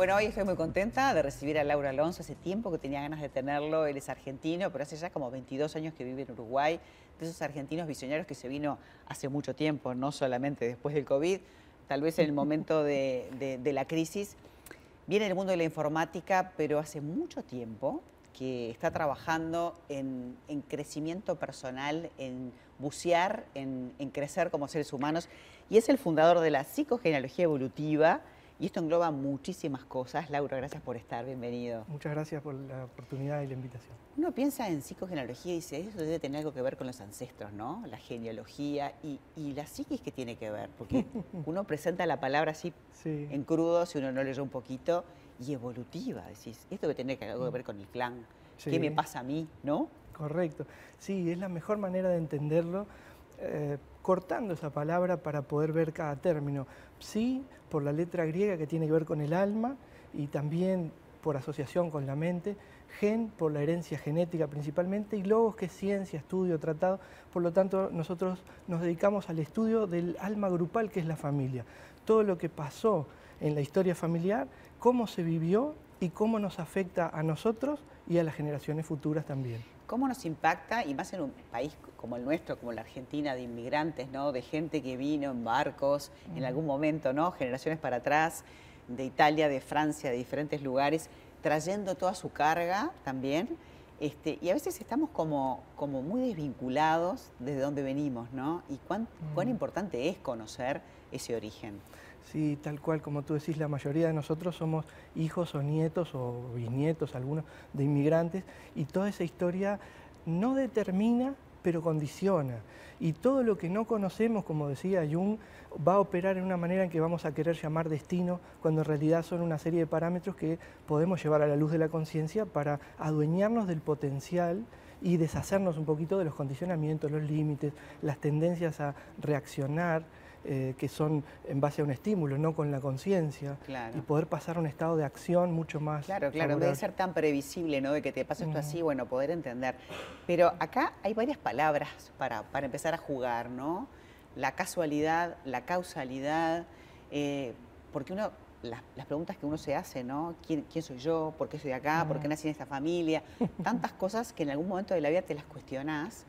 Bueno, hoy estoy muy contenta de recibir a Laura Alonso. Hace tiempo que tenía ganas de tenerlo. Él es argentino, pero hace ya como 22 años que vive en Uruguay. De esos argentinos visionarios que se vino hace mucho tiempo, no solamente después del COVID, tal vez en el momento de, la crisis. Viene del mundo de la informática, pero hace mucho tiempo que está trabajando en, crecimiento personal, en bucear, en, en crecer como seres humanos. Y es el fundador de la psicogenealogía evolutiva y esto engloba muchísimas cosas. Laura, gracias por estar, bienvenido. Muchas gracias por la oportunidad y la invitación. Uno piensa en psicogenealogía y dice, eso debe tener algo que ver con los ancestros, ¿no? La genealogía y, la psiquis que tiene que ver, porque uno presenta la palabra así en crudo, si uno no leyó un poquito, y evolutiva, decís, esto debe tener algo que ver con el clan, ¿qué me pasa a mí, no? Correcto, sí, es la mejor manera de entenderlo. Eh, cortando esa palabra para poder ver cada término. Psi, por la letra griega que tiene que ver con el alma y también por asociación con la mente, gen por la herencia genética principalmente y logos que es ciencia, estudio, tratado. Por lo tanto, nosotros nos dedicamos al estudio del alma grupal que es la familia. Todo lo que pasó en la historia familiar, cómo se vivió y cómo nos afecta a nosotros y a las generaciones futuras también. ¿Cómo nos impacta, y más en un país como el nuestro, como la Argentina, de inmigrantes, ¿no? de gente que vino en barcos en algún momento, ¿no? generaciones para atrás, de Italia, de Francia, de diferentes lugares, trayendo toda su carga también? Este, y a veces estamos como, como muy desvinculados desde donde venimos, ¿no? Y cuán, cuán importante es conocer ese origen. Sí, tal cual, como tú decís, la mayoría de nosotros somos hijos o nietos o bisnietos, algunos, de inmigrantes, y toda esa historia no determina, pero condiciona. Y todo lo que no conocemos, como decía Jung, va a operar en una manera en que vamos a querer llamar destino, cuando en realidad son una serie de parámetros que podemos llevar a la luz de la conciencia para adueñarnos del potencial y deshacernos un poquito de los condicionamientos, los límites, las tendencias a reaccionar eh, que son en base a un estímulo, no con la conciencia, y poder pasar a un estado de acción mucho más. Claro, claro, en vez de ser tan previsible, ¿no? De que te pase esto así, bueno, poder entender. Pero acá hay varias palabras para, para empezar a jugar, ¿no? La casualidad, la causalidad, eh, porque uno las, preguntas que uno se hace, ¿no? ¿Quién, soy yo? ¿Por qué soy acá? ¿Por qué nací en esta familia? Tantas cosas que en algún momento de la vida te las cuestionás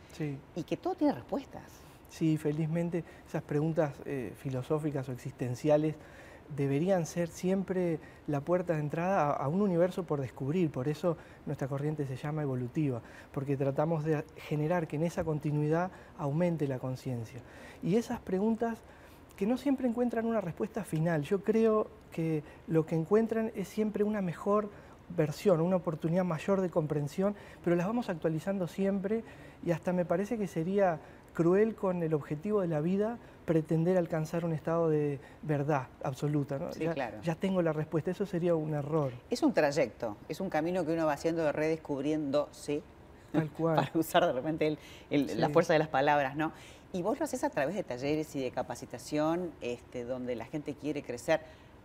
y que todo tiene respuestas. Sí, felizmente esas preguntas eh, filosóficas o existenciales deberían ser siempre la puerta de entrada a, un universo por descubrir, por eso nuestra corriente se llama evolutiva, porque tratamos de generar que en esa continuidad aumente la conciencia. Y esas preguntas que no siempre encuentran una respuesta final, yo creo que lo que encuentran es siempre una mejor versión, una oportunidad mayor de comprensión, pero las vamos actualizando siempre y hasta me parece que sería cruel con el objetivo de la vida pretender alcanzar un estado de verdad absoluta. ¿no? Sí, ya, claro. ya tengo la respuesta, eso sería un error. Es un trayecto, es un camino que uno va haciendo de redescubriéndose, Tal cual. para usar de repente la fuerza de las palabras, ¿no? Y vos lo haces a través de talleres y de capacitación, este, donde la gente quiere crecer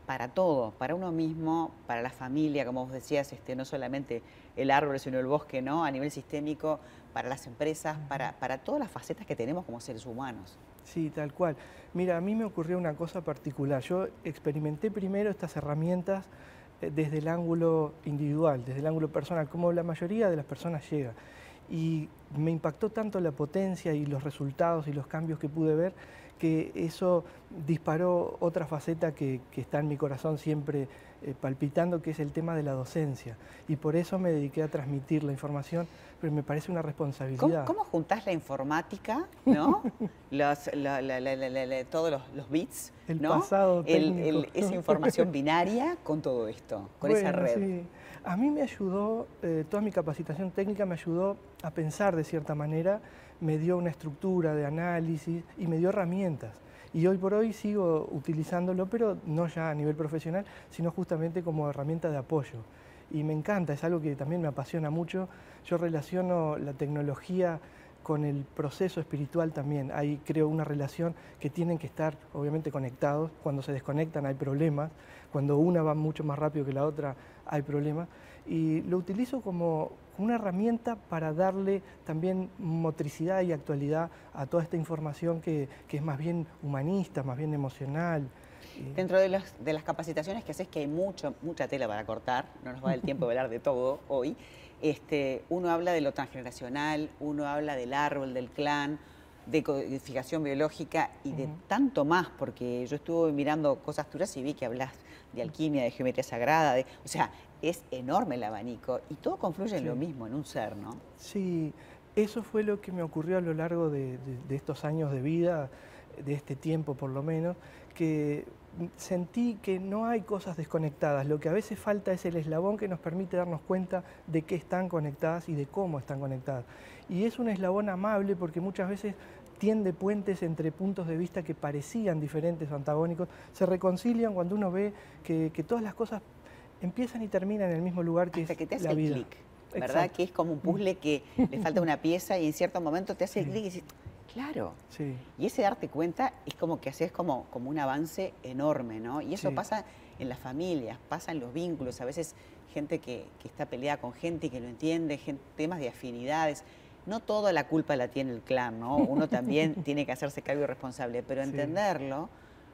para todo, para uno mismo, para la familia, como vos decías, este, no solamente el árbol, sino el bosque, ¿no? A nivel sistémico, para las empresas, para, para todas las facetas que tenemos como seres humanos. Sí, tal cual. Mira, a mí me ocurrió una cosa particular. Yo experimenté primero estas herramientas eh, desde el ángulo individual, desde el ángulo personal, como la mayoría de las personas llega. Y me impactó tanto la potencia y los resultados y los cambios que pude ver que eso disparó otra faceta que, está en mi corazón siempre eh, palpitando, que es el tema de la docencia. Y por eso me dediqué a transmitir la información, pero me parece una responsabilidad. ¿Cómo, juntás la informática, ¿no? todos los, bits, el pasado esa información binaria con todo esto, con esa red. A mí me ayudó, eh, toda mi capacitación técnica me ayudó a pensar de cierta manera, me dio una estructura de análisis y me dio herramientas. Y hoy por hoy sigo utilizándolo, pero no ya a nivel profesional, sino justamente como herramienta de apoyo. Y me encanta, es algo que también me apasiona mucho. Yo relaciono la tecnología con el proceso espiritual también. Hay, creo, una relación que tienen que estar obviamente conectados. Cuando se desconectan hay problemas. Cuando una va mucho más rápido que la otra hay problemas. Y lo utilizo como una herramienta para darle también motricidad y actualidad a toda esta información que, que es más bien humanista, más bien emocional. Dentro de, de, las capacitaciones que haces, que hay mucho, mucha tela para cortar, no nos va el tiempo de hablar de todo hoy, este, uno habla de lo transgeneracional, uno habla del árbol, del clan, de codificación biológica y de tanto más, porque yo estuve mirando cosas duras y vi que hablas de alquimia, de geometría sagrada, de, o sea, es enorme el abanico y todo confluye en lo mismo, en un ser, ¿no? Sí, eso fue lo que me ocurrió a lo largo de, estos años de vida, de este tiempo por lo menos, que sentí que no hay cosas desconectadas, lo que a veces falta es el eslabón que nos permite darnos cuenta de qué están conectadas y de cómo están conectadas. Y es un eslabón amable porque muchas veces tiende puentes entre puntos de vista que parecían diferentes o antagónicos, se reconcilian cuando uno ve que, todas las cosas empiezan y terminan en el mismo lugar que Hasta es que te hace la el vida. clic, ¿verdad? Que es como un puzzle que le falta una pieza y en cierto momento te hace el clic y dices, claro. Sí. Y ese darte cuenta es como que haces como, como un avance enorme, ¿no? Y eso pasa en las familias, pasa en los vínculos, a veces gente que, está peleada con gente y que lo entiende, temas de afinidades no toda la culpa la tiene el clan, ¿no? Uno también tiene que hacerse cargo y responsable, pero entenderlo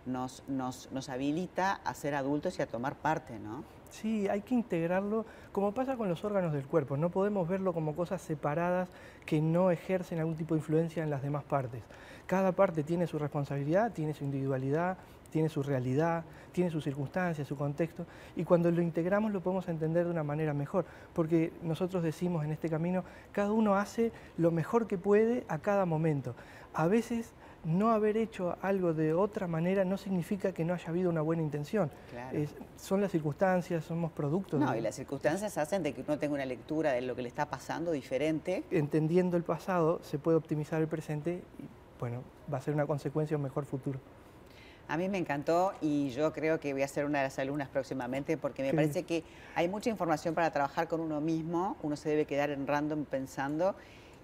nos, nos, nos habilita a ser adultos y a tomar parte, ¿no? Sí, hay que integrarlo, como pasa con los órganos del cuerpo, no podemos verlo como cosas separadas que no ejercen algún tipo de influencia en las demás partes. Cada parte tiene su responsabilidad, tiene su individualidad, tiene su realidad, tiene sus circunstancias, su contexto, y cuando lo integramos lo podemos entender de una manera mejor, porque nosotros decimos en este camino, cada uno hace lo mejor que puede a cada momento. A veces no haber hecho algo de otra manera no significa que no haya habido una buena intención. son las circunstancias, somos productos. No, y las circunstancias hacen de que uno tenga una lectura de lo que le está pasando diferente. Entendiendo el pasado, se puede optimizar el presente y, bueno, va a ser una consecuencia un mejor futuro. A mí me encantó y yo creo que voy a ser una de las alumnas próximamente porque me parece que hay mucha información para trabajar con uno mismo, uno se debe quedar en random pensando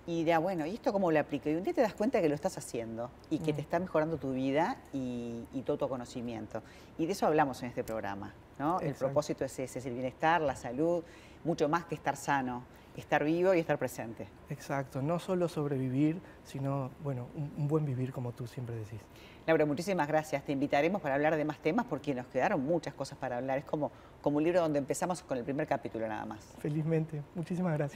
y dirá, bueno, ¿y esto cómo lo aplico? Y un día te das cuenta que lo estás haciendo y que te mm. está mejorando tu vida y, todo tu conocimiento. Y de eso hablamos en este programa, ¿no? El propósito es ese, es el bienestar, la salud, mucho más que estar sano, estar vivo y estar presente. Exacto, no solo sobrevivir, sino, bueno, un buen vivir como tú siempre decís. Laura, muchísimas gracias. Te invitaremos para hablar de más temas porque nos quedaron muchas cosas para hablar. Es como, como un libro donde empezamos con el primer capítulo nada más. Felizmente. Muchísimas gracias.